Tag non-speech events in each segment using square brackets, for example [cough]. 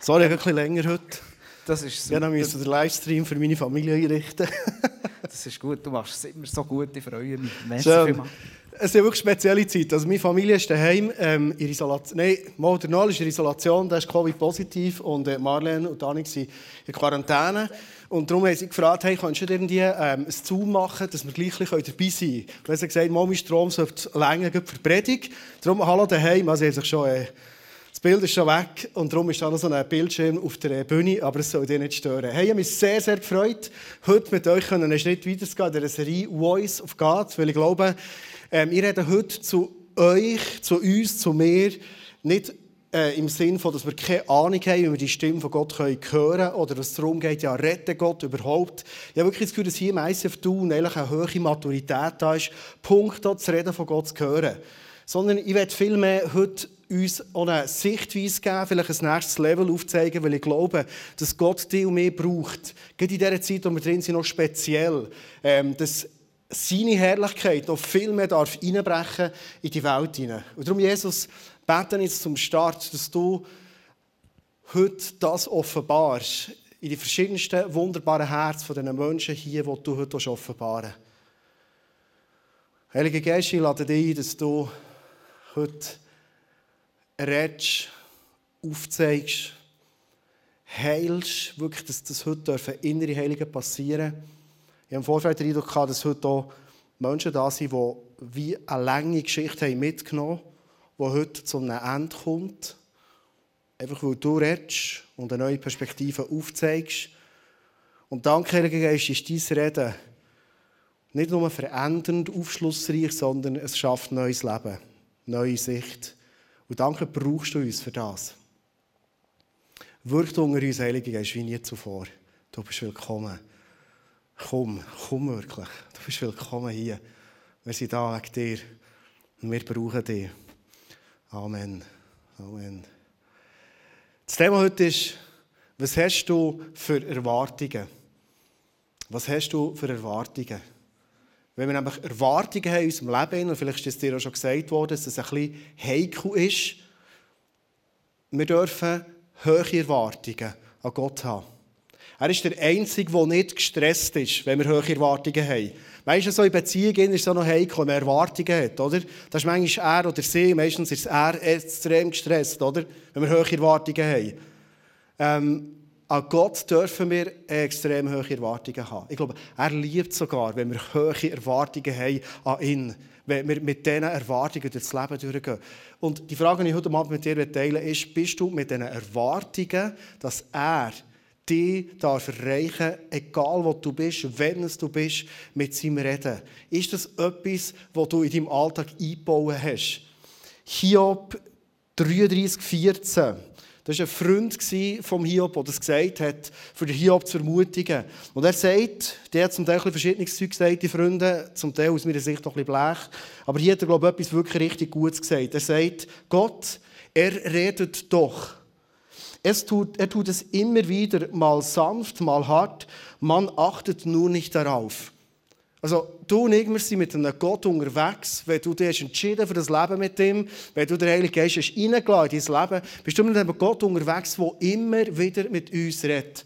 Sorry, ein bisschen länger heute. Das ist super. Ja, dann müssen wir den Livestream für meine Familie einrichten. [laughs] das ist gut, du machst es immer so gut, ich freue mich. Merci Es ist wirklich spezielle Zeit. Also meine Familie ist daheim ähm, in Isolation. Nein, mal der Noel ist in Isolation, der ist Covid-positiv und äh, Marlene und Annik sind in Quarantäne. Und darum haben sie gefragt, hey, kannst du irgendwie ähm, ein Zoom machen, dass wir gleich dabei sein können? Und sie haben gesagt, Mami Strom sollte länger für die Predigt. Darum, hallo daheim. Also, sie haben sich schon... Äh, das Bild ist schon weg und darum ist da noch so ein Bildschirm auf der Bühne, aber es soll dich nicht stören. Hey, ich habe mich sehr, sehr gefreut, heute mit euch einen Schritt weiterzugehen in der Serie Voice of God, weil ich glaube, ähm, ich rede heute zu euch, zu uns, zu mir, nicht äh, im Sinne von, dass wir keine Ahnung haben, wie wir die Stimme von Gott hören können oder dass es darum geht, ja, rette Gott überhaupt. Ich habe wirklich das Gefühl, dass hier im ICF Tun eigentlich eine hohe Maturität da ist, Punkt, das Reden von Gott zu hören. Sondern ich werde vielmehr heute uns auch eine Sichtweise geben, vielleicht ein nächstes Level aufzeigen, weil ich glaube, dass Gott dich und mich braucht. Gerade in dieser Zeit, wo wir drin sind, noch speziell. Ähm, dass seine Herrlichkeit noch viel mehr darf einbrechen in die Welt hinein. Und darum, Jesus, beten jetzt zum Start, dass du heute das offenbarst in die verschiedensten wunderbaren Herzen von diesen Menschen hier, die du heute offenbaren. Heilige Geist, ich lade dich ein, dass du heute redest, aufzeigst, heilst, wirklich, dass das heute innere Heiligen passieren Ich habe im Vorfeld den Eindruck dass heute auch Menschen da sind, die wie eine lange Geschichte haben mitgenommen haben, die heute zu einem Ende kommt. Einfach weil du redest und eine neue Perspektive aufzeigst. Und danke, Heiliger Geist, ist dein Reden nicht nur verändernd, aufschlussreich, sondern es schafft neues Leben, neue Sicht. Und danke brauchst du uns für das. Wirkt unter uns, Heilige Geist, wie nie zuvor. Du bist willkommen. Komm, komm wirklich. Du bist willkommen hier. Wir sind da wegen dir und wir brauchen dich. Amen. Amen. Das Thema heute ist, was hast du für Erwartungen? Was hast du für Erwartungen? Wenn wir nämlich Erwartungen haben in unserem Leben, und vielleicht ist es dir auch schon gesagt worden, dass es ein bisschen heikel ist, wir dürfen hohe Erwartungen an Gott haben. Er ist der Einzige, der nicht gestresst ist, wenn wir hohe Erwartungen haben. Meistens so in Beziehungen ist es auch noch heikel, wenn man Erwartungen hat, oder? Das ist manchmal er oder sie, meistens ist er extrem gestresst, oder? Wenn wir hohe Erwartungen haben. Ähm, an Gott dürfen wir extrem hohe Erwartungen haben. Ich glaube, er liebt sogar, wenn wir hohe Erwartungen haben an ihn. Wenn wir mit diesen Erwartungen durchs Leben durchgehen. Und die Frage, die ich heute Abend mit dir teilen ist, bist du mit diesen Erwartungen, dass er dich darf erreichen egal wo du bist, wenn es du bist, mit seinem Reden? Ist das etwas, was du in deinem Alltag eingebaut hast? Hiob 33, 14. Das war ein Freund vom Hiob, der das gesagt hat, für den Hiob zu ermutigen. Und er sagt, der hat zum Teil verschiedenes Zeug gesagt, die Freunde, zum Teil aus meiner Sicht noch ein bisschen blech. Aber hier hat er, glaube ich, etwas wirklich richtig Gutes gesagt. Er sagt, Gott, er redet doch. Es tut, er tut es immer wieder, mal sanft, mal hart. Man achtet nur nicht darauf. Also, du und ich, wir sind mit einem Gott unterwegs. Wenn du dich entschieden für das Leben mit ihm, wenn du den Heiligen Geist hast reingelassen in dein Leben, bist du mit einem Gott unterwegs, der immer wieder mit uns redet.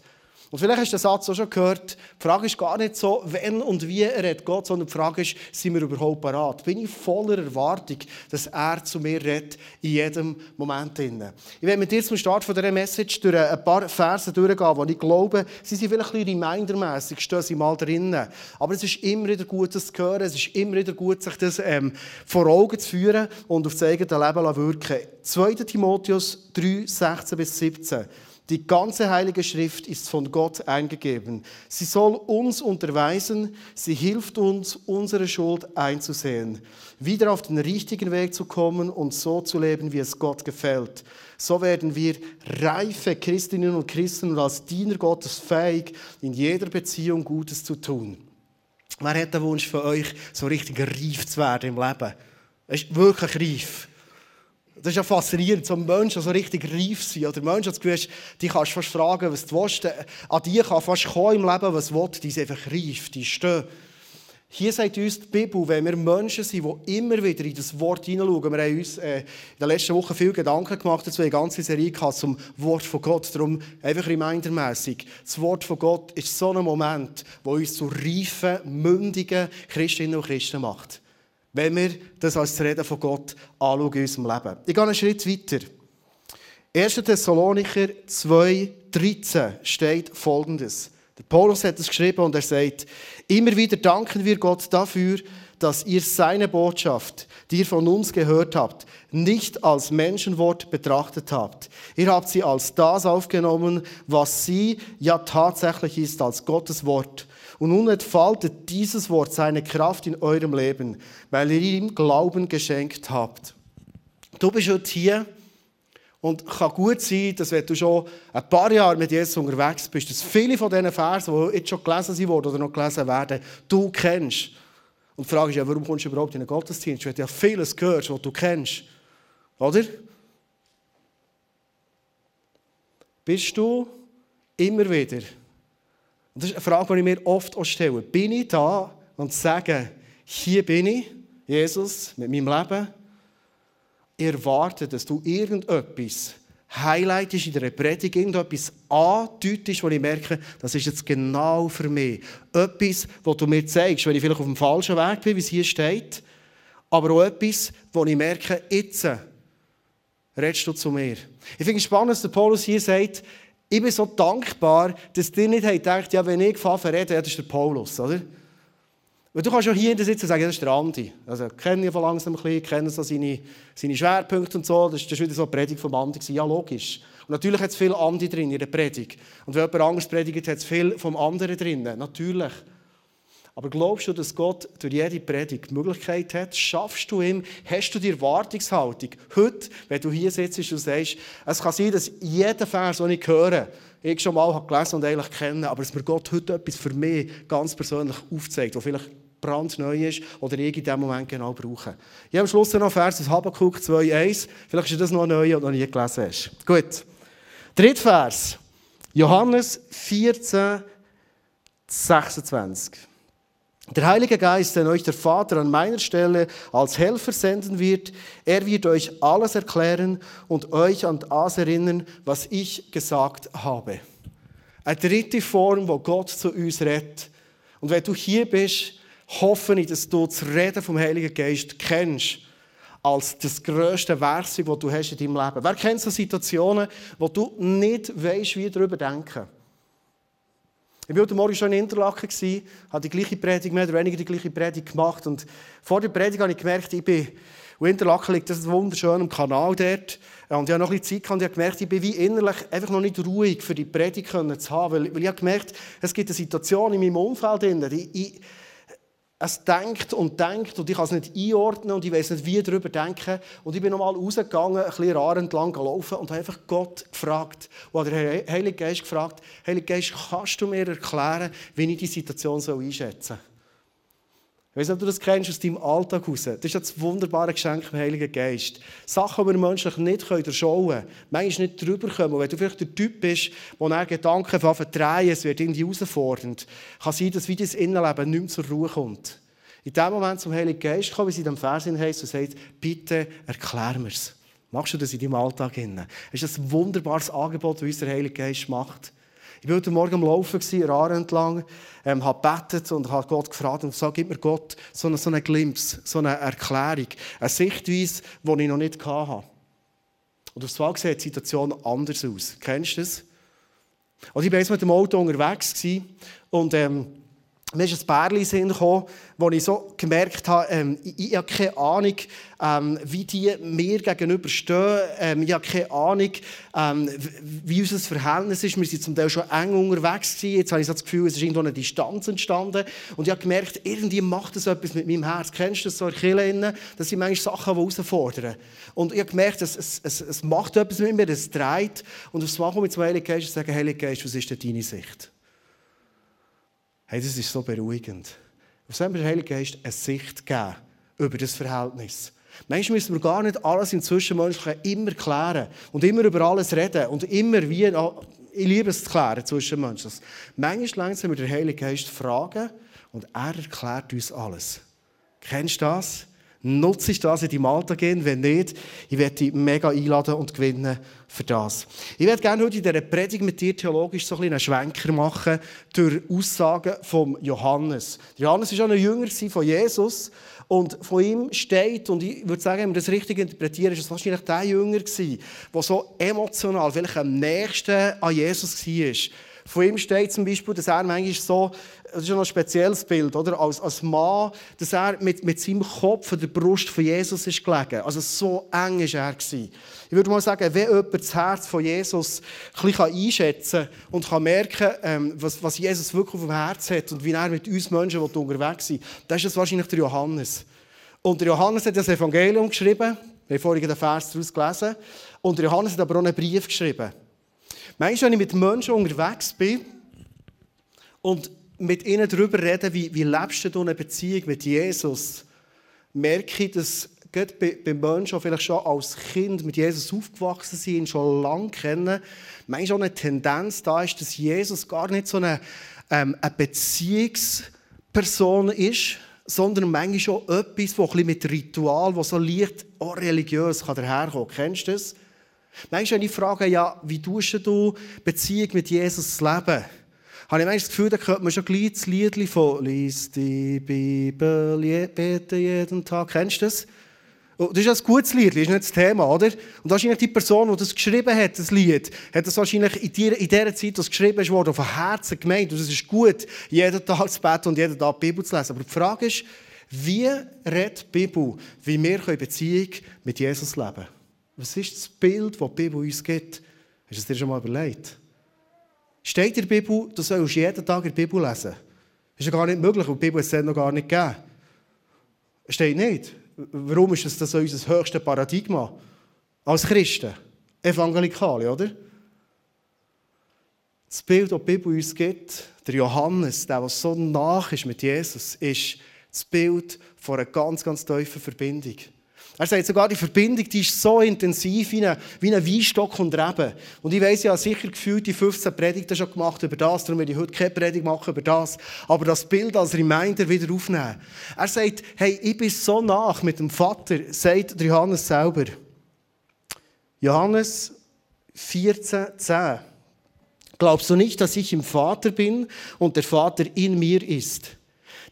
Und vielleicht hast du den Satz auch schon gehört. Die Frage ist gar nicht so, wenn und wie er redet Gott, sondern die Frage ist, sind wir überhaupt bereit? Bin ich voller Erwartung, dass er zu mir redet in jedem Moment. Ich werde mit dir zum Start von dieser Message durch ein paar Verse durchgehen, wo ich glaube, sie sind vielleicht ein bisschen remindermässig, stehen sie mal drinnen. Aber es ist immer wieder gut, das zu hören. Es ist immer wieder gut, sich das ähm, vor Augen zu führen und auf das eigene Leben zu wirken. 2. Timotheus 3, 16 bis 17. Die ganze Heilige Schrift ist von Gott eingegeben. Sie soll uns unterweisen, sie hilft uns, unsere Schuld einzusehen, wieder auf den richtigen Weg zu kommen und so zu leben, wie es Gott gefällt. So werden wir reife Christinnen und Christen und als Diener Gottes fähig, in jeder Beziehung Gutes zu tun. Wer hat den Wunsch für euch, so richtig reif zu werden im Leben? Es ist wirklich reif. Das ist ja faszinierend, so Menschen so richtig reif sind. Oder Menschen, die du die kannst fast fragen, was du willst. An die kann fast kommen im Leben, was du willst. Die sind einfach reif, die stehen. Hier sagt uns die Bibel, wenn wir Menschen sind, die immer wieder in das Wort hineinschauen, wir haben uns äh, in der letzten Woche viel Gedanken gemacht dazu, eine ganze Serie gehabt zum Wort von Gott, darum einfach remindermässig. Das Wort von Gott ist so ein Moment, wo uns zu reifen, mündigen Christinnen und Christen macht. Wenn wir das als das Reden von Gott anschauen in unserem Leben. Ich gehe einen Schritt weiter. 1. Thessalonicher 2,13 steht folgendes. Der Paulus hat es geschrieben und er sagt, immer wieder danken wir Gott dafür, dass ihr seine Botschaft, die ihr von uns gehört habt, nicht als Menschenwort betrachtet habt. Ihr habt sie als das aufgenommen, was sie ja tatsächlich ist, als Gottes Wort. Und nun entfaltet dieses Wort seine Kraft in eurem Leben, weil ihr ihm Glauben geschenkt habt. Du bist heute hier und kann gut sein, dass wenn du schon ein paar Jahre mit Jesus unterwegs bist, dass viele von diesen Versen, die jetzt schon gelesen wurden oder noch gelesen werden, du kennst. Und die Frage ist ja, warum kommst du überhaupt in einen Gottesdienst? Du hast ja vieles gehört, was du kennst. Oder? Bist du immer wieder, und das ist eine Frage, die ich mir oft auch stelle, bin ich da und sage, hier bin ich, Jesus, mit meinem Leben, erwarte, dass du irgendetwas highlightest in der Predigt, irgendetwas andeutest, wo ich merke, das ist jetzt genau für mich. Etwas, wo du mir zeigst, wenn ich vielleicht auf dem falschen Weg bin, wie es hier steht, aber auch etwas, wo ich merke, jetzt redest du zu mir. Ich finde es spannend, dass der Paulus hier sagt, ich bin so dankbar, dass ihr nicht gedacht ja, wenn ich fahre reden, ja, das ist der Paulus, oder? Weil du kannst ja hier sitzen und sagen, das ist der Andi. Also, kenne ich von langsam ein bisschen, kenne so seine, seine Schwerpunkte und so. Das war wieder so eine Predigt vom Andi. Ja, logisch. Und natürlich hat es viel Andi drin in der Predigt. Und wenn jemand anderes predigt, hat es viel vom anderen drin. Natürlich. Aber glaubst du, dass Gott durch jede Predigt die Möglichkeit hat? Schaffst du ihm? Hast du die Erwartungshaltung? Heute, wenn du hier sitzt und sagst, es kann sein, dass jeder Vers, den ich höre, ich schon mal gelesen und eigentlich kenne, aber dass mir Gott heute etwas für mich ganz persönlich aufzeigt, wo vielleicht brandneu ist oder ich in diesem Moment genau brauche. Ich habe am Schluss noch Vers aus Habakkuk 2,1. Vielleicht ist das noch neu, du noch nie gelesen hast. Gut. Dritter Vers. Johannes 14, 26. Der Heilige Geist, den euch der Vater an meiner Stelle als Helfer senden wird, er wird euch alles erklären und euch an das erinnern, was ich gesagt habe. Eine dritte Form, wo Gott zu uns redet. Und wenn du hier bist, hoffe ich, dass du das Reden vom Heiligen Geist kennst als das grösste Werkzeug, das du hast in deinem Leben. Wer kennt so Situationen, wo du nicht weißt, wie darüber denken? Ich war heute Morgen schon in Interlaken, habe die gleiche Predigt, mehr oder weniger die gleiche Predigt gemacht. Und vor der Predigt habe ich gemerkt, ich bin, und Interlaken liegt das wunderschön am Kanal dort. Und ich habe noch ein bisschen Zeit gehabt und ich habe gemerkt, ich bin wie innerlich einfach noch nicht ruhig für die Predigt zu haben. Weil, weil ich habe gemerkt, es gibt eine Situation in meinem Umfeld, die ich, es denkt und denkt und ich kann es nicht einordnen und ich weiß nicht, wie darüber denken. Und ich bin nochmal rausgegangen, ein bisschen Rar entlang gelaufen und habe einfach Gott gefragt. Und der Heilige Geist gefragt, Heilige Geist, kannst du mir erklären, wie ich die Situation einschätzen soll? Ich weiß nicht, ob du das kennst aus deinem Alltag heraus. Das ist das wunderbare Geschenk vom Heiligen Geist. Sachen, die wir menschlich nicht durchschauen können, manchmal nicht drüber kommen. Wenn du vielleicht der Typ bist, der nach Gedanken verdrehen, es wird irgendwie herausfordernd, kann sein, dass wie dein Innenleben nicht mehr zur Ruhe kommt. In dem Moment zum Heiligen Geist kommen, wie es in dem Vers heißt, und sagt, bitte erklär mir es. Machst du das in deinem Alltag? Es ist ein wunderbares Angebot, das unser Heiliger Geist macht. Ich war heute Morgen am Laufen, Aar entlang, ähm, habe gebetet und habe Gott gefragt und so gib mir Gott so einen, so einen Glimpse, so eine Erklärung, eine Sichtweise, die ich noch nicht hatte. Und auf einmal sieht die Situation anders aus. Kennst du das? Und ich war mit dem Auto unterwegs und ähm, mir ist ein Bärli Sinn gekommen, wo ich so gemerkt habe, ähm, ich, ich, habe keine Ahnung, ähm, wie die mir gegenüberstehen. Ähm, ich habe keine Ahnung, ähm, wie unser Verhältnis ist. Wir sind zum Teil schon eng unterwegs gewesen. Jetzt habe ich so das Gefühl, es ist irgendwo eine Distanz entstanden. Und ich habe gemerkt, irgendwie macht das etwas mit meinem Herz. Kennst du das so in Kirche? Das sind manchmal Sachen, die herausfordern. Und ich habe gemerkt, es, es, es, es macht etwas mit mir, es dreht. Und aufs Mal komme ich zum Heiligen Geist und sage, Heiliger Geist, was ist denn deine Sicht? Hey, das ist so beruhigend. Auf so der Heilige Geist eine Sicht geben über das Verhältnis. Manchmal müssen wir gar nicht alles im Zwischenmenschlichen immer klären und immer über alles reden und immer wie, ich liebe es zu klären zwischenmenschlich. Manchmal langsam wir den Heiligen Geist fragen und er erklärt uns alles. Kennst du das? Nutze ich das in deinem Alltag? Wenn nicht, ich werde dich mega einladen und gewinnen für das. Ich werde gerne heute in dieser Predigt mit dir theologisch so ein einen Schwenker machen durch Aussagen von Johannes. Johannes war schon ein Jünger von Jesus und von ihm steht, und ich würde sagen, wenn wir das richtig interpretieren, ist es wahrscheinlich der Jünger gewesen, der so emotional vielleicht am nächsten an Jesus war. Von ihm steht zum Beispiel, dass er manchmal so das ist noch ein spezielles Bild, oder? Als, als Mann, dass er mit, mit seinem Kopf an der Brust von Jesus ist gelegen. Also so eng war er. Ich würde mal sagen, wenn jemand das Herz von Jesus ein bisschen einschätzen kann und kann merken ähm, was, was Jesus wirklich auf dem Herz hat und wie er mit uns Menschen unterwegs ist, dann ist das wahrscheinlich der Johannes. Und der Johannes hat das Evangelium geschrieben. Wir haben vorhin den Vers daraus gelesen. Und der Johannes hat aber auch einen Brief geschrieben. Manchmal, wenn ich mit Menschen unterwegs bin und mit ihnen darüber reden, wie, wie lebst du eine Beziehung mit Jesus, merke ich, dass gerade bei, bei Menschen, die vielleicht schon als Kind mit Jesus aufgewachsen sind, schon lange kennen, manchmal auch eine Tendenz da ist, dass Jesus gar nicht so eine, ähm, eine Beziehungsperson ist, sondern manchmal schon etwas, das mit Ritual, das so leicht auch religiös kann daherkommen kann. Kennst du das? Manchmal, wenn ich frage, ja, wie tust du Beziehung mit Jesus leben? Habe ich das Gefühl, da könnte man schon gleich das Lied von «Lies die Bibel, bete jeden Tag». Kennst du das? Und das ist ein gutes Lied, das ist nicht das Thema, oder? Und wahrscheinlich die Person, die das geschrieben hat, das Lied, hat das wahrscheinlich in der, in der Zeit, das geschrieben wurde, auf Herzen gemeint. Und es ist gut, jeden Tag zu beten und jeden Tag die Bibel zu lesen. Aber die Frage ist, wie redet die Bibel, wie wir Beziehung mit Jesus leben können? Was ist das Bild, das die Bibel uns gibt? Hast du es dir schon mal überlegt? Steht in der Bibel, du sollst jeden Tag in der Bibel lesen. Das ist ja gar nicht möglich, weil die Bibel es noch gar nicht gegeben. Steht nicht. Warum ist das, das unser höchstes Paradigma? Als Christen, Evangelikale, oder? Das Bild, das die Bibel uns gibt, der Johannes, der, der so nach ist mit Jesus, ist das Bild von einer ganz, ganz tiefen Verbindung. Er sagt sogar, die Verbindung die ist so intensiv wie ein, Weinstock und Reben. Und ich ich habe sicher gefühlt die 15 Predigten schon gemacht über das, darum werde ich heute keine Predigt machen über das. Aber das Bild als Reminder wieder aufnehmen. Er sagt, hey, ich bin so nach mit dem Vater, sagt Johannes selber. Johannes 14, 10. Glaubst du nicht, dass ich im Vater bin und der Vater in mir ist?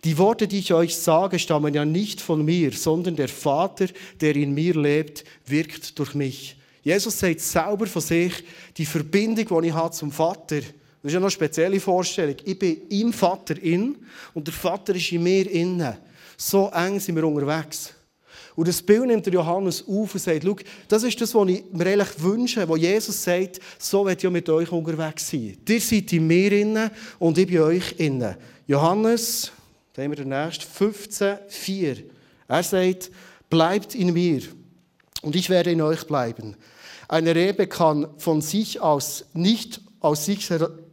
Die Worte, die ich euch sage, stammen ja nicht von mir, sondern der Vater, der in mir lebt, wirkt durch mich. Jesus sagt selber von sich, die Verbindung, die ich habe zum Vater, das ist ja noch eine spezielle Vorstellung. Ich bin im Vater in und der Vater ist in mir innen. So eng sind wir unterwegs. Und das Bild nimmt der Johannes auf und sagt, schau, das ist das, was ich mir eigentlich wünsche, wo Jesus sagt, so wird ich mit euch unterwegs sein. Ihr seid in mir innen und ich bin euch innen. Johannes dann wir den nächsten 15,4. Er sagt, bleibt in mir und ich werde in euch bleiben. Eine Rebe kann von sich aus nicht aus sich,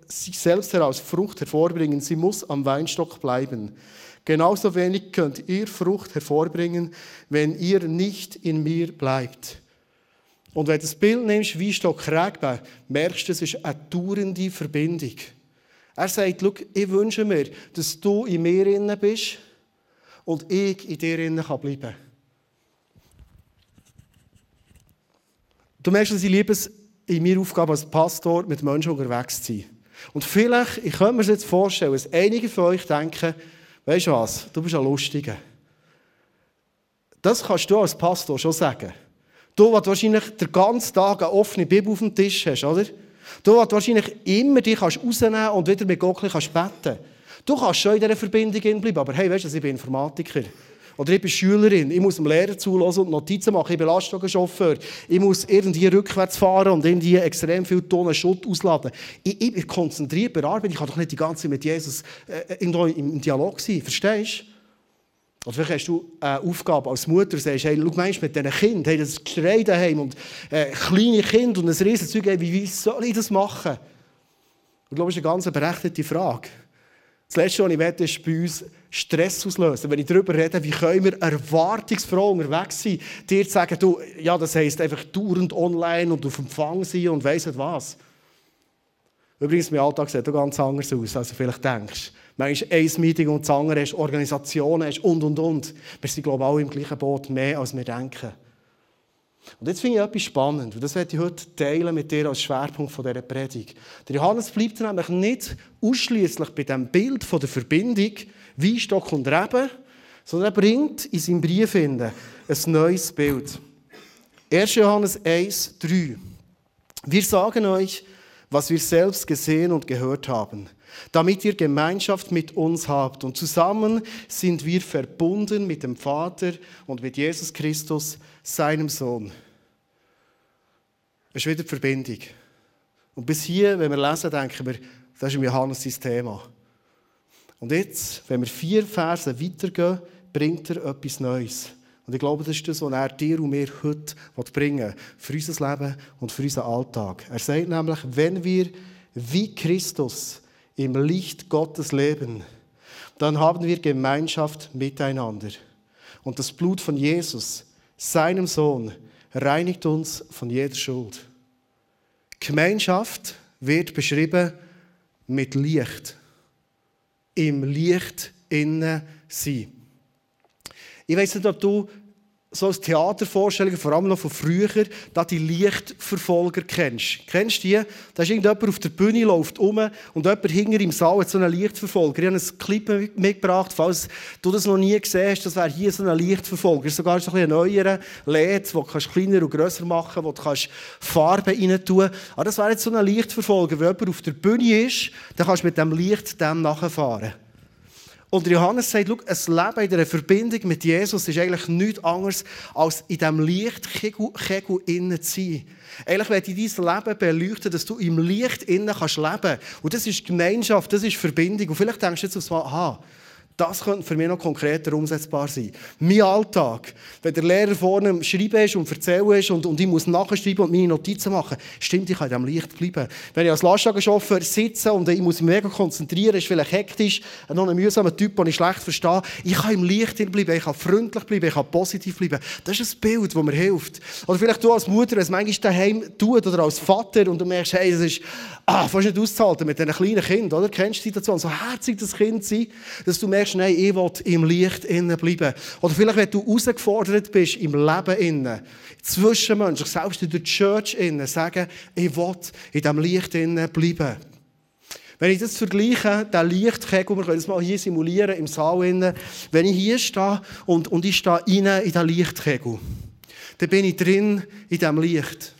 sich selbst heraus Frucht hervorbringen. Sie muss am Weinstock bleiben. Genauso wenig könnt ihr Frucht hervorbringen, wenn ihr nicht in mir bleibt. Und wenn du das Bild nimmst, Weinstock Rebe, merkst du, es ist eine dauernde Verbindung. Er sagt, ich wünsche mir, dass du in mir innen bist und ich in dir innen kann. Du merkst, dass ich liebe es, in meiner Aufgabe als Pastor mit Menschen unterwegs zu sein. Und vielleicht, ich könnte mir jetzt vorstellen, dass einige von euch denken, weißt du was, du bist ein Lustiger. Das kannst du als Pastor schon sagen. Du, der wahrscheinlich den ganzen Tag eine offene Bibel auf dem Tisch hast, oder? Du kannst wahrscheinlich immer dich rausnehmen und wieder mit Gott beten kannst. Du kannst schon in dieser Verbindung bleiben, aber hey, weißt du, ich bin Informatiker. Oder ich bin Schülerin, ich muss dem Lehrer zulassen und Notizen machen, ich bin Lastwagenchauffeur. Ich muss irgendwie rückwärts fahren und irgendwie extrem viele Tonnen Schutt ausladen. Ich, ich bin konzentriert bei der Arbeit, ich kann doch nicht die ganze Zeit mit Jesus äh, irgendwo im Dialog sein, verstehst du? Oder vielleicht hast du eine Aufgabe als Mutter und sagst, hey, schau meinst mit diesen Kindern, hey, das Geschrei daheim und äh, kleine Kinder und ein Riesenzeug, hey, wie, soll ich das machen? Ich glaube, das ist eine ganz berechtigte Frage. Das Letzte, was ich möchte, ist bei uns Stress auslösen. Wenn ich darüber rede, wie können wir erwartungsfroh unterwegs sein, dir zu sagen, du, ja, das heisst einfach dauernd online und auf Empfang sein und weiss nicht was. Übrigens, mein Alltag sieht auch ganz anders aus, als du vielleicht denkst. Manchmal ein Meeting und das andere hast, Organisationen hast und, und, und. Wir sind, glaube ich, alle im gleichen Boot, mehr als wir denken. Und jetzt finde ich etwas spannend, und das werde ich heute teilen mit dir als Schwerpunkt dieser Predigt. Der Johannes bleibt nämlich nicht ausschließlich bei dem Bild von der Verbindung Weinstock und Reben, sondern er bringt in seinem Brief ein neues Bild. 1. Johannes 1, 3. Wir sagen euch, was wir selbst gesehen und gehört haben, damit ihr Gemeinschaft mit uns habt. Und zusammen sind wir verbunden mit dem Vater und mit Jesus Christus, seinem Sohn. Es ist wieder die Verbindung. Und bis hier, wenn wir lesen, denken wir, das ist im Johannes sein Thema. Und jetzt, wenn wir vier Verse weitergehen, bringt er etwas Neues. Und ich glaube, das ist das, was er dir und mir heute bringen will, für unser Leben und für unseren Alltag. Er sagt nämlich, wenn wir wie Christus im Licht Gottes leben, dann haben wir Gemeinschaft miteinander. Und das Blut von Jesus, seinem Sohn, reinigt uns von jeder Schuld. Gemeinschaft wird beschrieben mit Licht. Im Licht innen sein. Ich weiß nicht, ob du so als Theatervorstellungen, vor allem noch von früher, da die Lichtverfolger kennst. Kennst du die? Da ist irgendjemand auf der Bühne, läuft um und jemand hinter im Saal hat so einen Lichtverfolger. Ich habe einen Clip mitgebracht, falls du das noch nie gesehen hast, das wäre hier so ein Lichtverfolger. Sogar so ein, neuerer LED, den du kleiner und grösser machen kannst, wo du Farben rein tun. Aber das wäre jetzt so ein Lichtverfolger. Wenn jemand auf der Bühne ist, dann kannst du mit dem Licht dem nachfahren. Und Johannes sagt, ein Leben in einer Verbindung mit Jesus ist eigentlich nichts anderes, als in diesem Lichtkegel innen zu sein. Eigentlich werde ich dein Leben beleuchten, dass du im Licht innen kannst leben. Und das ist Gemeinschaft, das ist Verbindung. Und vielleicht denkst du jetzt aufs Mal, aha, das könnte für mich noch konkreter umsetzbar sein. Mein Alltag, wenn der Lehrer vorne am Schreiben und erzählen ist und, und ich muss nachschreiben und meine Notizen machen, stimmt, ich kann diesem Licht bleiben. Wenn ich als Lastwagenchauffeur sitze und ich muss mich mega konzentrieren, ist vielleicht hektisch, noch ein mühsamer Typ, den ich schlecht verstehe, ich kann im Licht bleiben, ich kann freundlich bleiben, ich kann positiv bleiben. Das ist ein Bild, das mir hilft. Oder vielleicht du als Mutter, wenn es manchmal daheim tut oder als Vater und du merkst, hey, das ist ah, fast nicht auszuhalten mit diesen kleinen Kindern, oder? Kennst du die Situation? So herzig das Kind sein, dass du merkst, merkst, nein, ich will im Licht innen bleiben. Oder vielleicht, wenn du herausgefordert bist im Leben innen, zwischenmenschlich, selbst in der Church innen, sagen, ich will in diesem Licht innen bleiben. Wenn ich das vergleiche, der Lichtkegel, wir können das mal hier simulieren, im Saal innen, wenn ich hier stehe und, und ich stehe rein in den Lichtkegel, dann bin ich drin in diesem Licht.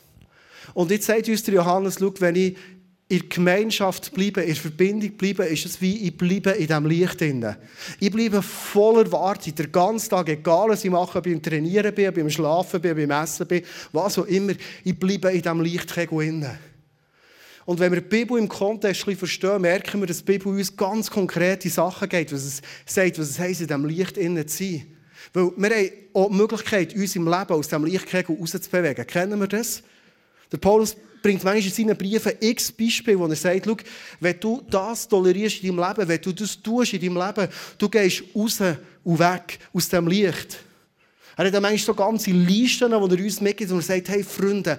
Und jetzt sagt uns der Johannes, schau, wenn ich in der Gemeinschaft bleiben, in der Verbindung bleiben, ist es wie ich bleibe in diesem Licht. Ich bleibe voller Wartung, den ganzen Tag, egal was ich mache, ob ich beim Trainieren bin, beim Schlafen bin, beim Essen bin, was auch immer, ich bleibe in diesem Lichtkegel. Und wenn wir die Bibel im Kontext verstehen, merken wir, dass die Bibel uns ganz konkrete Sachen geht, was es sagt, was es heisst, in diesem Licht zu sein. Weil wir haben auch die Möglichkeit, uns im Leben aus diesem Lichtkegel rauszubewegen. Kennen wir das? Der Paulus bringt manchmal in seinen Briefen x Beispiele, wo er sagt, schau, wenn du das tolerierst in deinem Leben, wenn du das tust in deinem Leben, du gehst raus und weg aus dem Licht. Er hat dann manchmal so ganze Listen, wo er uns mitgibt und er sagt, hey Freunde,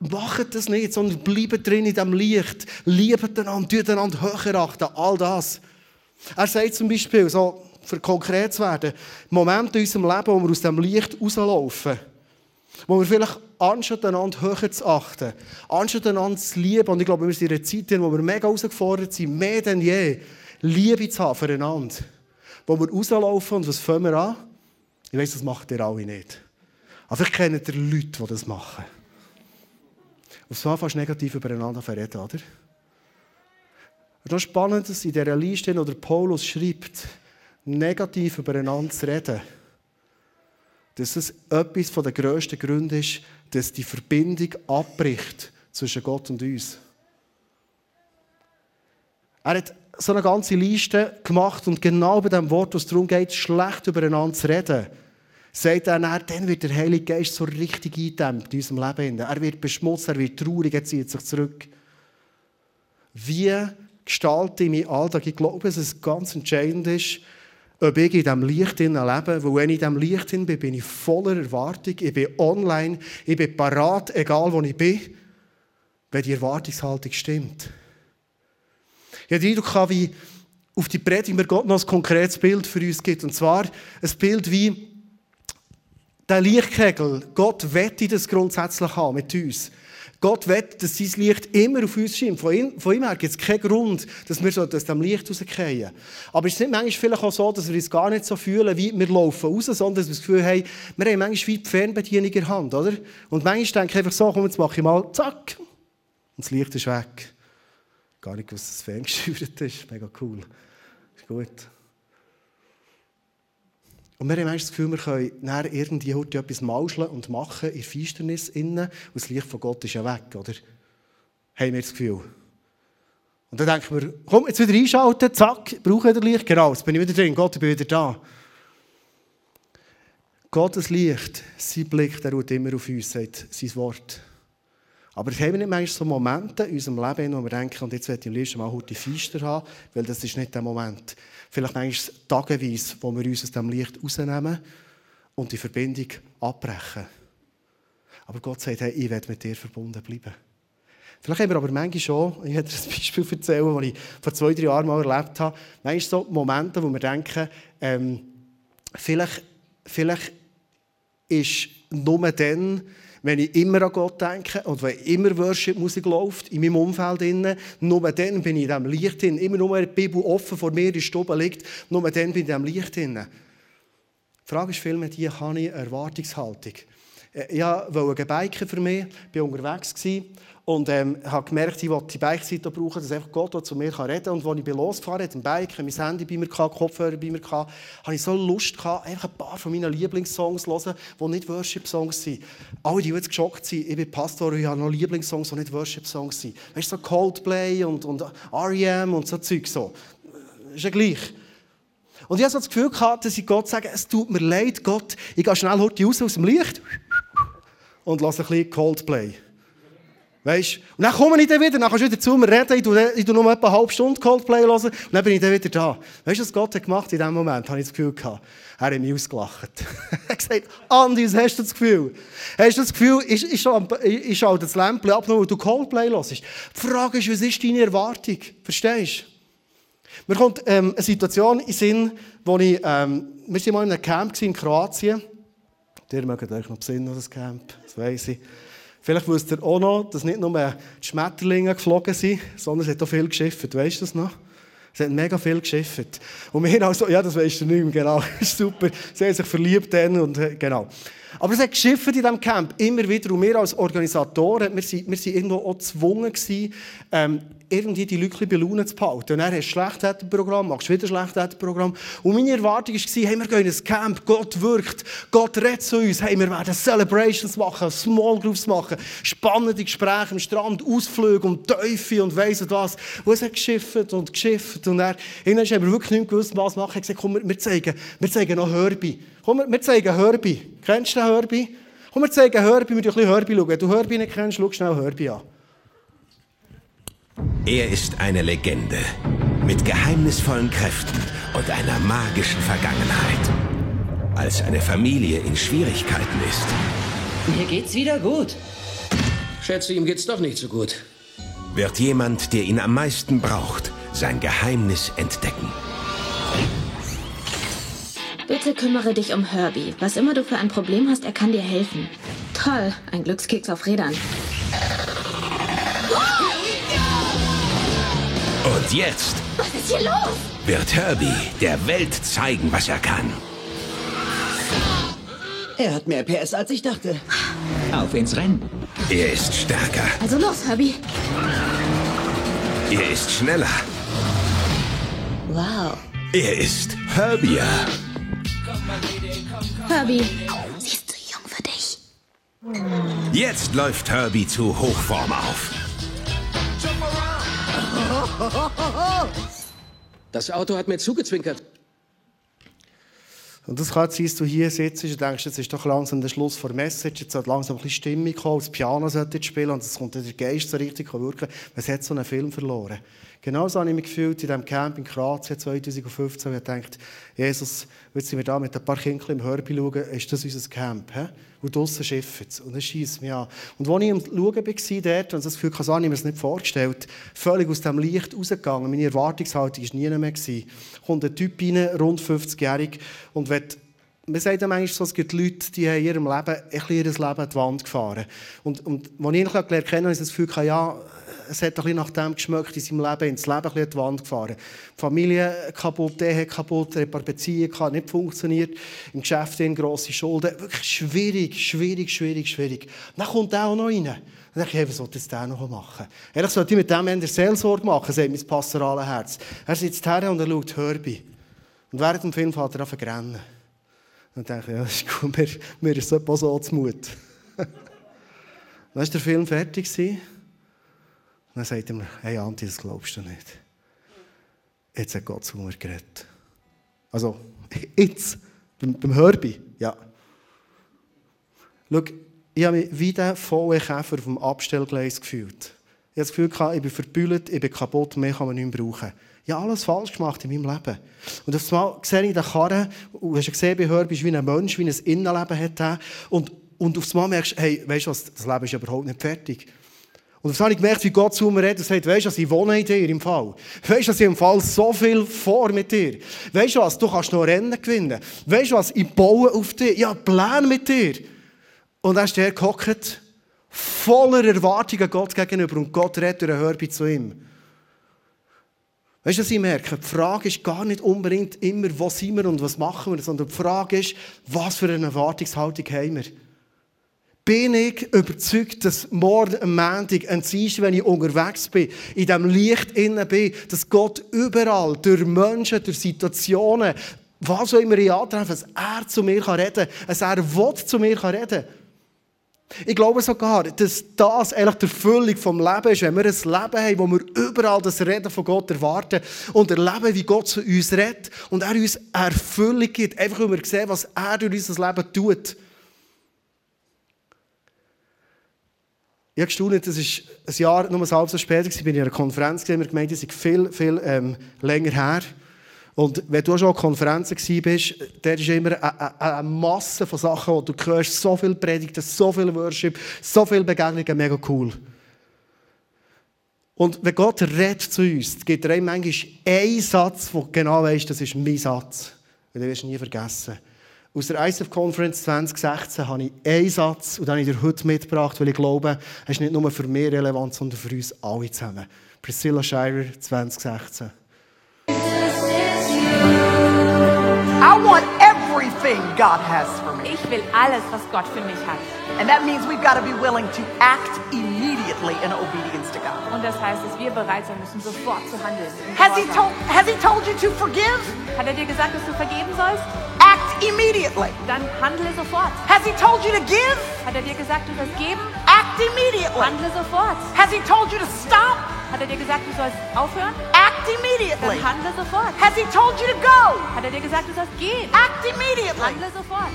macht das nicht, sondern bleibt drin in diesem Licht, liebt einander, tut einander höher achten, all das. Er sagt zum Beispiel, so, für konkret zu werden, Momente in unserem Leben, wo wir aus dem Licht rauslaufen, wo wir vielleicht anstatt einander höher zu achten, anstatt einander zu lieben, und ich glaube, wir sind in einer Zeit, in der wir mega herausgefordert sind, mehr denn je, Liebe zu haben füreinander. Wo wir rauslaufen und was fangen wir an? Ich weiss, das macht ihr alle nicht. Aber ich kenne ihr Leute, die das machen. Und so fast negativ übereinander verreden, oder? Und das ist spannend, dass in dieser Liste, oder Paulus schreibt, negativ übereinander zu reden dass es etwas der grössten Gründe ist, dass die Verbindung abbricht zwischen Gott und uns. Er hat so eine ganze Liste gemacht und genau bei dem Wort, wo es darum geht, schlecht übereinander zu reden, sagt er, dann wird der Heilige Geist so richtig eingedämmt in unserem Leben. Er wird beschmutzt, er wird traurig, er zieht sich zurück. Wie gestalte ich meinen Alltag? Ich glaube, dass es ganz entscheidend ist, ob ich in diesem Licht lebe. Weil wenn ich in diesem Licht bin, bin ich voller Erwartung. Ich bin online, ich bin parat, egal wo ich bin, wenn die Erwartungshaltung stimmt. Ich hatte den Eindruck, wie auf die Predigt mir Gott noch ein konkretes Bild für uns gibt. Und zwar ein Bild wie der Lichtkegel. Gott wette das grundsätzlich haben mit uns. Gott will, dass sein Licht immer auf uns scheint. Von ihm, von ihm her gibt es keinen Grund, dass wir aus dem Licht rausgehen. Aber es ist nicht manchmal vielleicht auch so, dass wir uns gar nicht so fühlen, wie wir laufen raus, sondern dass wir das Gefühl haben, wir haben manchmal wie die Fernbedienung in der Hand, oder? Und manchmal denke ich einfach so, komm, jetzt mache ich mal, zack, und das Licht ist weg. Gar nicht, was das ferngesteuert ist. Mega cool. Ist gut. Und wir haben das Gefühl, wir können dann irgendwie heute etwas mauscheln und machen in der Finsternis innen und das Licht von Gott ist ja weg, oder? Haben wir das Gefühl. Und dann denken wir, komm, jetzt wieder einschalten, zack, brauche wieder Licht, genau, jetzt bin ich wieder drin, Gott, ich bin wieder da. Gottes Licht, sein Blick, der ruht immer auf uns, sagt sein Wort. Aber haben wir nicht manchmal so Momente in unserem Leben, wo wir denken, und jetzt werde ich am liebsten mal heute Feister haben, weil das ist nicht der Moment. Vielleicht manchmal tageweise, wo wir uns aus dem Licht rausnehmen und die Verbindung abbrechen. Aber Gott sagt, hey, ich werde mit dir verbunden bleiben. Vielleicht haben wir aber manchmal schon, ich werde ein Beispiel erzählen, das ich vor zwei, drei Jahren mal erlebt habe, manchmal so Momente, wo wir denken, ähm, vielleicht, vielleicht ist nur dann, wenn ich immer an Gott denke und wenn immer Worship-Musik läuft in meinem Umfeld, nur dann bin ich in diesem Licht drin. Immer nur die Bibel offen vor mir in Stube liegt, nur dann bin ich in diesem Licht drin. Die Frage ist vielmehr die, habe ich eine Erwartungshaltung? Äh, ich wollte biken für mich, war unterwegs und ähm, habe gemerkt, ich wollte die Bikezeit brauchen, dass einfach Gott zu mir reden kann. Und als ich losgefahren bin, ein Bike, mein Handy bei mir, Kopfhörer bei mir, hatte ich so Lust, einfach ein paar von meinen Lieblingssongs zu hören, die nicht Worship-Songs sind. Alle, die jetzt geschockt sind, ich bin Pastor und ich habe noch Lieblingssongs, die nicht Worship-Songs sind. Weißt du, so Coldplay und, und R.E.M. und so Zeug. So. Ist ja gleich. Und ich hatte so das Gefühl, gehabt, dass ich Gott sage, es tut mir leid, Gott, ich gehe schnell heute raus aus dem Licht und lasse ein bisschen Coldplay. Weißt? Und dann komme ich dann wieder, dann kannst du wieder zu mir reden, ich tue, ich tue nur etwa eine halbe Stunde Coldplay hören und dann bin ich dann wieder da. Weißt du, was Gott hat gemacht in diesem Moment? Habe ich das Gefühl gehabt. Er hat mich ausgelacht. [laughs] er hat gesagt, Andi, was hast du das Gefühl? Hast du das Gefühl, ich, ich, ich, ich schalte das Lämpchen ab, nur weil du Coldplay hörst? Die Frage ist, was ist deine Erwartung? Verstehst du? Mir kommt ähm, eine Situation in den Sinn, wo ich, ähm, wir waren mal in einem Camp in Kroatien. Ihr mögt euch noch besinnen, das Camp, das weiss ich. Vielleicht wisst ihr auch noch, dass nicht nur die Schmetterlinge geflogen sind, sondern es hat auch viel geschifft. Weißt du das noch? Es hat mega viel geschifft. Und wir also, ja, das weißt du nicht mehr, genau. [laughs] Super. Sie haben sich verliebt dann und, äh, genau. Aber es hat geschifft in diesem Camp, immer wieder. Und wir als Organisatoren, wir sind, irgendwo auch gezwungen ähm, irgendwie die Leute bei Laune zu behalten. Und dann hast du ein Schlechthäterprogramm, machst wieder ein Schlechthäterprogramm. Und meine Erwartung war, hey, wir gehen ins Camp, Gott wirkt, Gott redet zu uns, hey, wir werden Celebrations machen, Small Groups machen, spannende Gespräche am Strand, Ausflüge und Teufel und weiss nicht was. Und es hat geschifft und geschifft. Und dann, irgendwann haben wir wirklich nicht gewusst, was machen. Ich gesagt, komm, wir zeigen, wir zeigen noch Herbie. Komm, wir zeigen Herbie. Kennst du den Herbie? Komm, wir zeigen Herbie, wir schauen ein bisschen Herbie. Schauen. Wenn du Herbie nicht kennst, schau schnell Herbie an. Er ist eine Legende mit geheimnisvollen Kräften und einer magischen Vergangenheit. Als eine Familie in Schwierigkeiten ist. Mir geht's wieder gut. Schätze, ihm geht's doch nicht so gut. Wird jemand, der ihn am meisten braucht, sein Geheimnis entdecken. Bitte kümmere dich um Herbie. Was immer du für ein Problem hast, er kann dir helfen. Toll, ein Glückskeks auf Rädern. Und jetzt Was ist hier los? wird Herbie der Welt zeigen, was er kann. Er hat mehr PS, als ich dachte. Auf ins Rennen. Er ist stärker. Also los, Herbie. Er ist schneller. Wow. Er ist Herbier. Herbie, sie ist zu jung für dich. Jetzt läuft Herbie zu Hochform auf. Das Auto hat mir zugezwinkert. Und das sein, dass du hier sitzt und denkst, jetzt ist doch langsam der Schluss der Message, jetzt sollte langsam ein bisschen Stimmung kommen, das Piano sollte spielen und es kommt der Geist so richtig wirken. Was hat so einen Film verloren? Genauso habe ich mich gefühlt in diesem Camp in Kroatien 2015, wo ich gedacht Jesus, jetzt sind wir da mit ein paar Kindern im Hörbi schauen, ist das unser Camp? He? Und draussen schifft es. Und dann schießt mich an. Und als ich am Schauen war, dort, und das Gefühl hatte, habe mir das nicht vorgestellt, völlig aus dem Licht rausgegangen. Meine Erwartungshaltung war nie mehr. Gewesen. Kommt ein Typ rein, rund 50-jährig, und will man sagt ja manchmal so, es gibt Leute, die haben in ihrem Leben ein ihr Leben an die Wand gefahren. Und, und als ich ihn gelernt habe, habe ich das Gefühl, ja, es hat ein nach dem geschmeckt in seinem Leben, ins Leben ein bisschen an die Wand gefahren. Die Familie kaputt, Ehe kaputt, ein paar Beziehungen nicht funktioniert, im Geschäft in grosse Schulden. Wirklich schwierig, schwierig, schwierig, schwierig. dann kommt er auch noch rein. Dann dachte ich, was soll das der noch machen? Ehrlich sollte ich mit dem Ende Seelsorge machen, sagt mein pastorales Herz. Er sitzt her und er schaut Herbie. Und während dem Film fährt er an. Dann denke ich, ja, ist gut, [laughs] mir, mir ist so so zu Mut. [laughs] dann war der Film fertig. Und dann sagt er mir, hey Anti, das glaubst du nicht. Jetzt hat Gott zu mir geredet. Also, jetzt, beim, beim Hörbi, ja. Schau, ich habe mich wie der volle Käfer auf dem Abstellgleis gefühlt. Ich habe das Gefühl, ich bin verbüllt, ich bin kaputt, mehr kann man nicht mehr brauchen. Ich habe alles falsch gemacht in meinem Leben. Und auf einmal sehe ich den Karren, und du hast gesehen, bei Hör bist wie ein Mensch, wie ein Innenleben hat. Und, und auf einmal merkst du, hey, weißt du was, das Leben ist überhaupt nicht fertig. Und einmal habe ich gemerkt, wie Gott zu mir redet und sagt, weißt du ich wohne in dir im Fall. Weißt du ich im Fall so viel vor mit dir. Weißt du was, du kannst noch Rennen gewinnen. Weißt du was, ich baue auf dir. Ich habe Pläne mit dir. Und dann ist der gehockt, voller Erwartungen Gott gegenüber. Und Gott redet durch ein Hörbi zu ihm. Weißt du, was ich merke? Die Frage ist gar nicht unbedingt immer, wo sind wir und was machen wir, sondern die Frage ist, was für eine Erwartungshaltung haben wir? Bin ich überzeugt, dass morgen am Montag, ein Dienstag, wenn ich unterwegs bin, in diesem Licht innen bin, dass Gott überall, durch Menschen, durch Situationen, was auch immer ich antreffe, dass er zu mir reden kann, dass er will zu mir reden kann. Ich glaube sogar, dass das eigentlich die Erfüllung vom Leben ist, wenn wir ein Leben haben, wo wir überall das Reden von Gott erwarten und erleben, wie Gott zu uns redet und er uns Erfüllung gibt, einfach weil wir sehen, was er durch unser Leben tut. Ich habe gestaunt, das ist ein Jahr, nur ein halbes Jahr später, ich bin in einer Konferenz, in der Gemeinde, die viel, viel ähm, länger her. Und wenn du schon an Konferenzen warst, da ist immer eine, eine, Masse von Sachen, die du hörst, so viel Predigten, so viel Worship, so viele Begegnungen, mega cool. Und wenn Gott redet zu uns, gibt er einem manchmal einen Satz, wo du genau weißt, das ist mein Satz. Und den wirst du nie vergessen. Aus der ICF Conference 2016 habe ich einen Satz und den habe ich dir heute mitgebracht, weil ich glaube, er ist nicht nur für mich relevant, sondern für uns alle zusammen. Priscilla Shirer 2016. I want everything God has for me. Ich will alles, was Gott für mich hat. And that means we've got to be willing to act immediately in obedience to God. Und das heißt, dass wir bereit sein müssen, sofort zu handeln. Has he, told, has he told you to forgive? Hat er dir gesagt, dass du vergeben sollst? Immediately. Dann handle sofort. Has he told you to give? Hat er dir gesagt, du sollst geben? Act immediately. Handle sofort. Has he told you to stop? Hat er dir gesagt, du sollst aufhören? Act immediately. Dann handle sofort. Has he told you to go? Hat er dir gesagt, du sollst gehen? Act immediately. Handle sofort.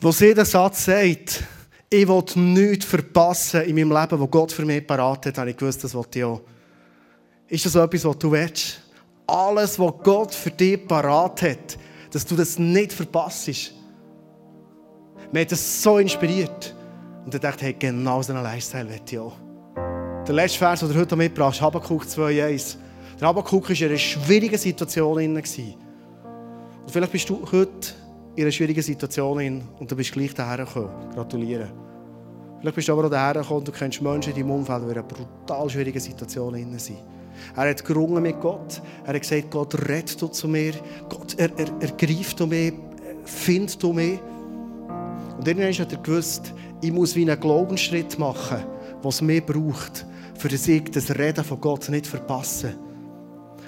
Wo sie den Satz sagt, ich will nichts verpassen in meinem Leben, was Gott für mich parat hat, habe ich gewusst, das will ich auch. Ist das etwas, was du willst? Alles, was Gott für dich parat hat, dass du das nicht verpasst. Mich hat das so inspiriert. Und ich dachte, hey, genau so einen Lifestyle will ich auch. Der letzte Vers, den du heute mitgebracht hast, Habakkuk 2,1. Der Habakkuk war in einer schwierigen Situation. Und vielleicht bist du heute in einer schwierigen Situation und du bist gleich daher gekommen. Gratuliere. Vielleicht bist du aber auch daher gekommen und du kennst Menschen in deinem Umfeld, die in einer brutal schwierigen Situation sind. Er hat gerungen mit Gott. Er hat gesagt, Gott, rett du zu mir. Gott, er, er, ergreif du mich. Find du mich. Und irgendwann hat er gewusst, ich muss wie einen Glaubensschritt machen, was mir braucht, für das ich das Reden von Gott nicht verpasse.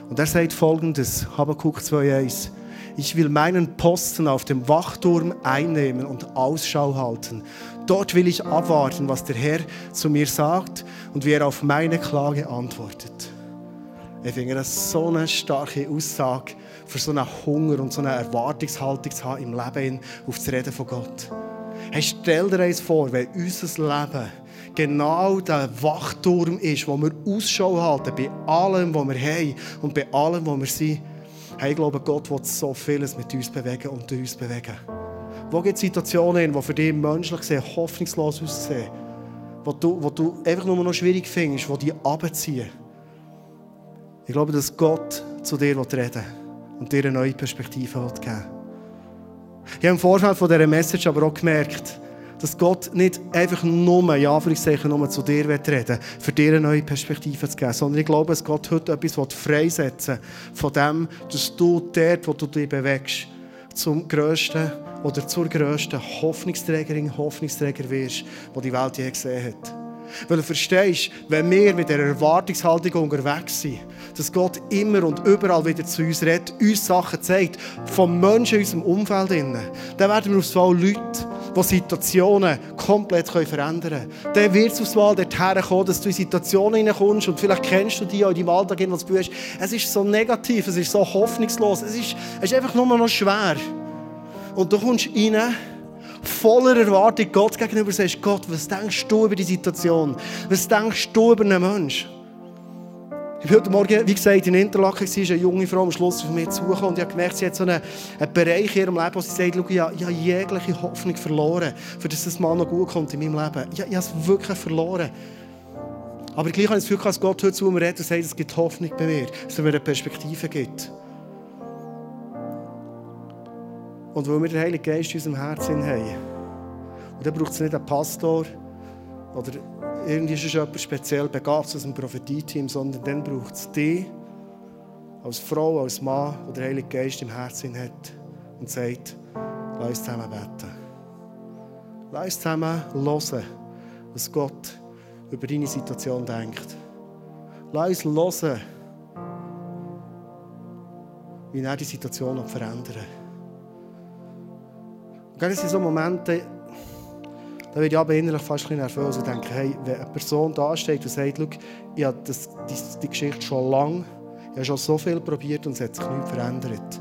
Und er sagt folgendes, Habakkuk 2,1 ich will meinen Posten auf dem Wachturm einnehmen und Ausschau halten. Dort will ich abwarten, was der Herr zu mir sagt und wie er auf meine Klage antwortet. Ich finde das so eine starke Aussage für so einen Hunger und so eine Erwartungshaltung haben im Leben auf das Reden von Gott. Hey, stell dir eins vor, wenn unser Leben genau der Wachturm ist, wo wir Ausschau halten bei allem, was wir haben und bei allem, was wir sind. Hey, ich glaube, Gott will so vieles mit uns bewegen und durch uns bewegen. Wo gibt es Situationen, die für dich menschlich gesehen hoffnungslos aussehen? Wo du, wo du einfach nur noch schwierig findest, die dich abziehen? Ich glaube, dass Gott zu dir reden will und dir eine neue Perspektive geben will. Ich habe im Vorfeld von dieser Message aber auch gemerkt, dass Gott nicht einfach nur, ja, für nur zu dir reden will, für dir eine neue Perspektive zu geben, sondern ich glaube, dass Gott heute etwas freisetzen will, von dem, dass du dort, wo du dich bewegst, zum grössten oder zur grössten Hoffnungsträgerin, Hoffnungsträger wirst, die die Welt je gesehen hat. Weil du verstehst, wenn wir mit dieser Erwartungshaltung unterwegs sind, dass Gott immer und überall wieder zu uns redet, uns Sachen zeigt, von Menschen in unserem Umfeld, dann werden wir aufs Mal Leute, die Situationen komplett verändern können. Dann wird es aufs Mal dorthin kommen, dass du in Situationen hineinkommst und vielleicht kennst du die auch in deinem Alltag, wo du bist, es ist so negativ, es ist so hoffnungslos, es ist, es ist einfach nur noch schwer. Und du kommst rein, voller Erwartung Gott gegenüber sagst, Gott, was denkst du über die Situation? Was denkst du über einen Menschen? Ich war heute Morgen, wie gesagt, in Interlaken, war eine junge Frau am Schluss von mir zugekommen und ich habe gemerkt, sie hat so einen, einen Bereich in ihrem Leben, wo sie sagt, ich habe, ich habe jegliche Hoffnung verloren, für dass es mal noch gut kommt in meinem Leben. Ich, ich habe es wirklich verloren. Aber gleich habe ich das Gefühl, dass Gott heute zu mir redet und sagt, es gibt Hoffnung bei mir, dass er mir eine Perspektive gibt. Und weil wir den Heiligen Geist in unserem Herzen haben. Und dann braucht es nicht einen Pastor oder irgendwie ist es jemand speziell begabt aus dem Prophetie-Team, sondern dann braucht es dich als Frau, als Mann, der den Heiligen Geist im Herzen hat und sagt, lass uns zusammen beten. Lass uns zusammen hören, was Gott über deine Situation denkt. Lass uns hören, wie er die Situation verändern Gerade sind so Momente, da werde ich aber innerlich fast ein bisschen nervös und denke, hey, wenn eine Person da steht und sagt, ich habe das, die, die Geschichte schon lange, ich habe schon so viel probiert und es hat sich nichts verändert.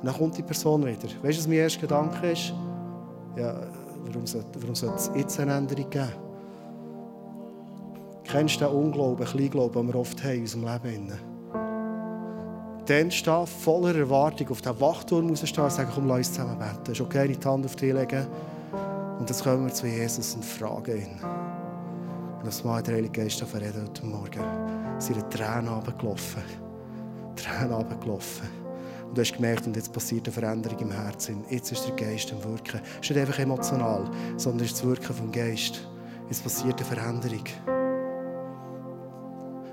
Und dann kommt die Person wieder. Weißt du, was mein erster Gedanke ist? Ja, warum sollte, warum sollte es jetzt eine Änderung geben? Kennst du den Unglauben, Kleinglauben, den wir oft haben in unserem Leben? Dann stehen, voller Erwartung auf den Wachturm rausstehen und sagen, komm, lass uns zusammen beten. Es ist okay, die Hand auf dich legen. Und dann kommen wir zu Jesus und fragen ihn. Und das Mal der Heilige Geist reden heute Morgen. Sie sind Tränen runtergelaufen. Tränen runtergelaufen. Und du hast gemerkt, und jetzt passiert eine Veränderung im Herzen. Jetzt ist der Geist am Wirken. Es ist nicht einfach emotional, sondern es ist das Wirken vom Geist. Jetzt passiert eine Veränderung.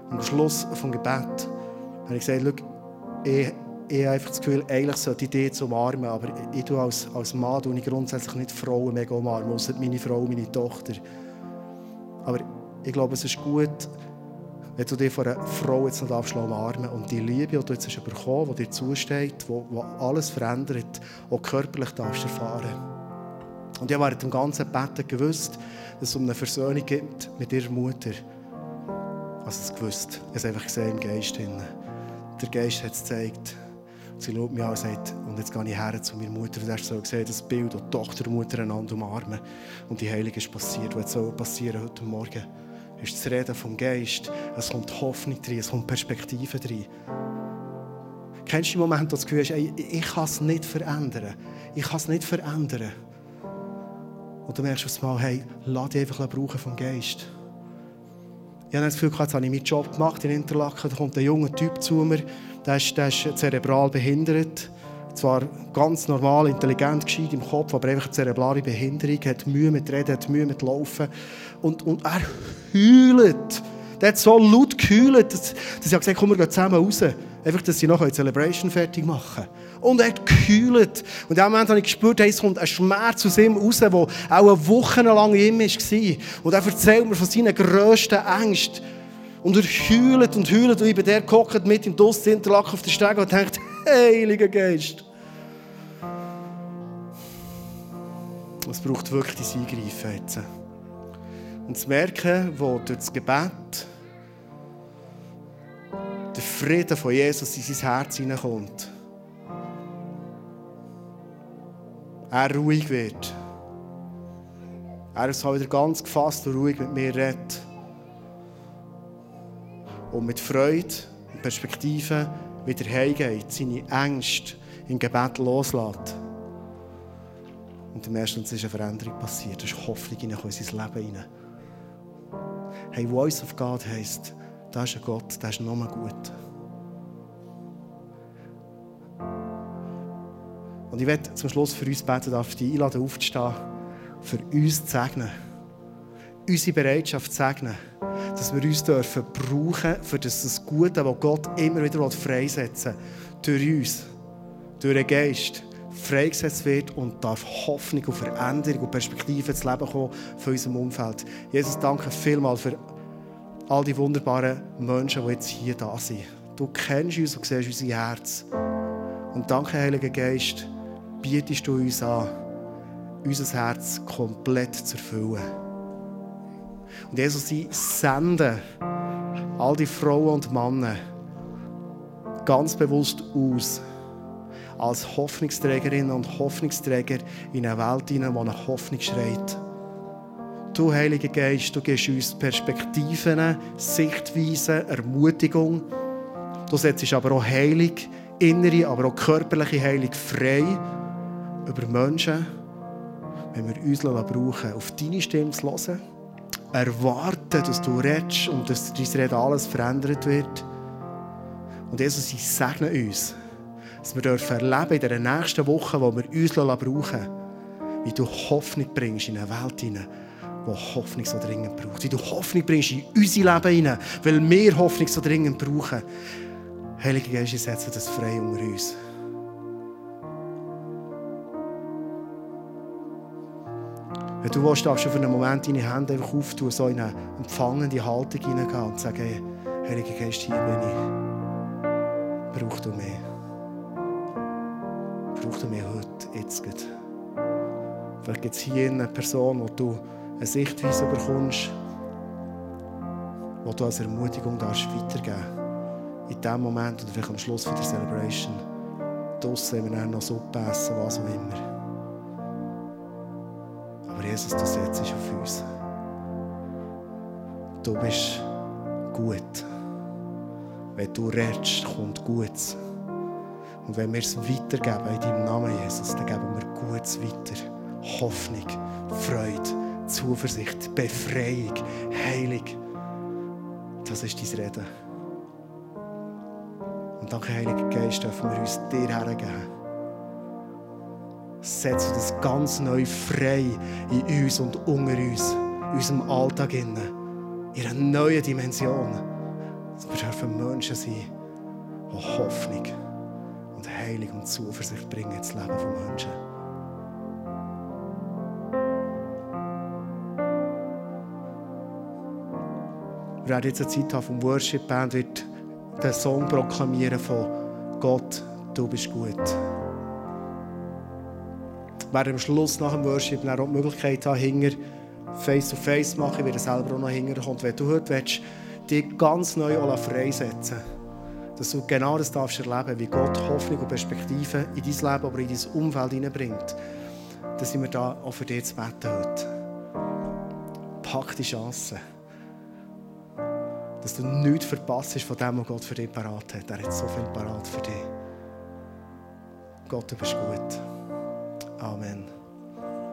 Am Schluss vom Gebet habe ich gesagt, ich, ich habe das Gefühl, eigentlich sollte ich dich zu umarmen, aber ich tue als, als Mann tue ich grundsätzlich nicht Frauen mega umarmen, außer meine Frau, meine Tochter. Aber ich glaube, es ist gut, wenn du dich von einer Frau jetzt noch umarmen und die Liebe, die du jetzt hast bekommen hast, die dir zusteht, die, alles verändert, auch körperlich darfst erfahren. Und ich habe während dem ganzen Betten gewusst, dass es um eine Versöhnung gibt mit ihrer Mutter. Also es gewusst. Ich es einfach gesehen im Geist. Drin. Der Geist hat es gezeigt. Sie schaut mich an und sagt, und jetzt gehe ich her zu meiner Mutter. Und hast so gesehen, das Bild, wo Tochter und Mutter einander umarmen. Und die Heilige ist passiert. Was soll passieren heute Morgen? Ist das Reden vom Geist. Es kommt Hoffnung drin, es kommt Perspektive drin. Kennst du den Moment, wo du das Gefühl hast, ey, ich kann es nicht verändern. Ich kann es nicht verändern. Und du merkst auf einmal, hey, lass dich einfach brauchen vom Geist. Ich habe das Gefühl, jetzt habe ich meinen Job gemacht in Interlaken. Da kommt ein junger Typ zu mir, der ist, der ist zerebral behindert. Zwar ganz normal, intelligent, gescheit im Kopf, aber einfach eine zerebrale Behinderung, hat Mühe mit Reden, hat Mühe mit Laufen. Und, und er heult. Der hat so laut geheult, dass, dass ich gesagt komm, wir gehen zusammen raus. Einfach, dass sie noch eine Celebration fertig machen Und er hat gekühlt. Und in dem Moment habe ich gespürt, hey, es kommt ein Schmerz aus ihm raus, der auch eine Woche lang in ihm war. Und er erzählt mir von seinen grössten Ängsten. Und er heult und heult. Und ich bin der gehockt mit ihm Duss Interlaken auf der Stege und denkt, [laughs] Heiliger Geist. Es braucht wirklich das Eingreifen jetzt. Und zu merken, wo durch das Gebet der Frieden von Jesus in sein Herz hineinkommt. Er ruhig wird. Er ist wieder ganz gefasst und ruhig mit mir redet. Und mit Freude und Perspektive wieder heimgeht, seine Ängste im Gebet loslässt. Und im ersten ist eine Veränderung passiert. Da ist Hoffnung in unser Leben hinein. Hey, Voice of God heisst, da ist ein Gott, der ist nochmal gut. Und ich werde zum Schluss für uns beten, darf ich einladen, aufzustehen, für uns zu segnen. Unsere Bereitschaft zu segnen, dass wir uns dürfen brauchen, für das Gute, das Gott immer wieder freisetzen will, durch uns, durch den Geist, freigesetzt wird und darf Hoffnung und Veränderung und Perspektive ins Leben kommen von unserem Umfeld. Jesus, danke vielmals für all die wunderbaren Menschen, die jetzt hier da sind. Du kennst uns und siehst unser Herz. Und danke, Heiliger Geist, bietest du uns an, unser Herz komplett zu erfüllen. Und Jesus, sie senden all die Frauen und Männer ganz bewusst aus, als Hoffnungsträgerinnen und Hoffnungsträger in eine Welt hinein, die eine Hoffnung schreit. Du, Heiliger Geist, du gibst uns Perspektiven, Sichtweisen, Ermutigung. Du setzt aber auch Heilung, innere, aber auch körperliche Heilung frei über Menschen, wenn wir uns brauchen, auf deine Stimme zu hören, erwarten, dass du redest und dass dein Reden alles verändert wird. Und Jesus, ich segne uns, dass wir dürfen erleben in der nächsten Woche, wo wir uns brauchen, wie du Hoffnung bringst in eine Welt hinein, die Hoffnung so dringend braucht. Wie du Hoffnung bringst in unser Leben hinein, weil wir Hoffnung so dringend brauchen. Heilige Geist, ich setze das frei unter uns. Wenn du willst, darfst du für einen Moment deine Hände einfach auftun, so in eine empfangende Haltung hineingehen und sagen, hey, Heiliger Geist, hier bin ich. Brauch du mich. Brauch du mich heute, jetzt. Vielleicht gibt es hier eine Person, wo du eine Sichtweise bekommst, wo du als Ermutigung darfst weitergeben In dem Moment oder vielleicht am Schluss der Celebration. Draussen, wir noch Suppe essen, was auch immer. Jesus, du setzt auf uns. Du bist gut. Wenn du redest, kommt Gutes. Und wenn wir es weitergeben in deinem Namen, Jesus, dann geben wir Gutes weiter. Hoffnung, Freude, Zuversicht, Befreiung, Heilung. Das ist dein Reden. Und danke, Heiliger Geist, dürfen wir uns dir hergeben setzt das ganz neu frei in uns und unter uns, in unserem Alltag, in einer neuen Dimension. Wir dürfen Menschen sein, die Hoffnung und Heilung und Zuversicht bringen ins Leben von Menschen. Wir werden jetzt eine Zeit haben vom Worship Band wird den Song proklamieren von Gott, du bist gut werden am Schluss nach dem Worship dann auch die Möglichkeit haben, hinger face-to-face zu machen. Ich werde selber auch noch hinger kommen. Wenn du heute willst, dich ganz neu freisetzen dass du genau das darfst erleben, wie Gott Hoffnung und Perspektive in dein Leben, aber in dein Umfeld hineinbringt, dann sind wir da auch für dich zu beten heute. Pack die Chance, dass du nichts verpasst von dem, was Gott für dich parat hat. Er hat so viel parat für dich. Gott, du bist gut. Amen.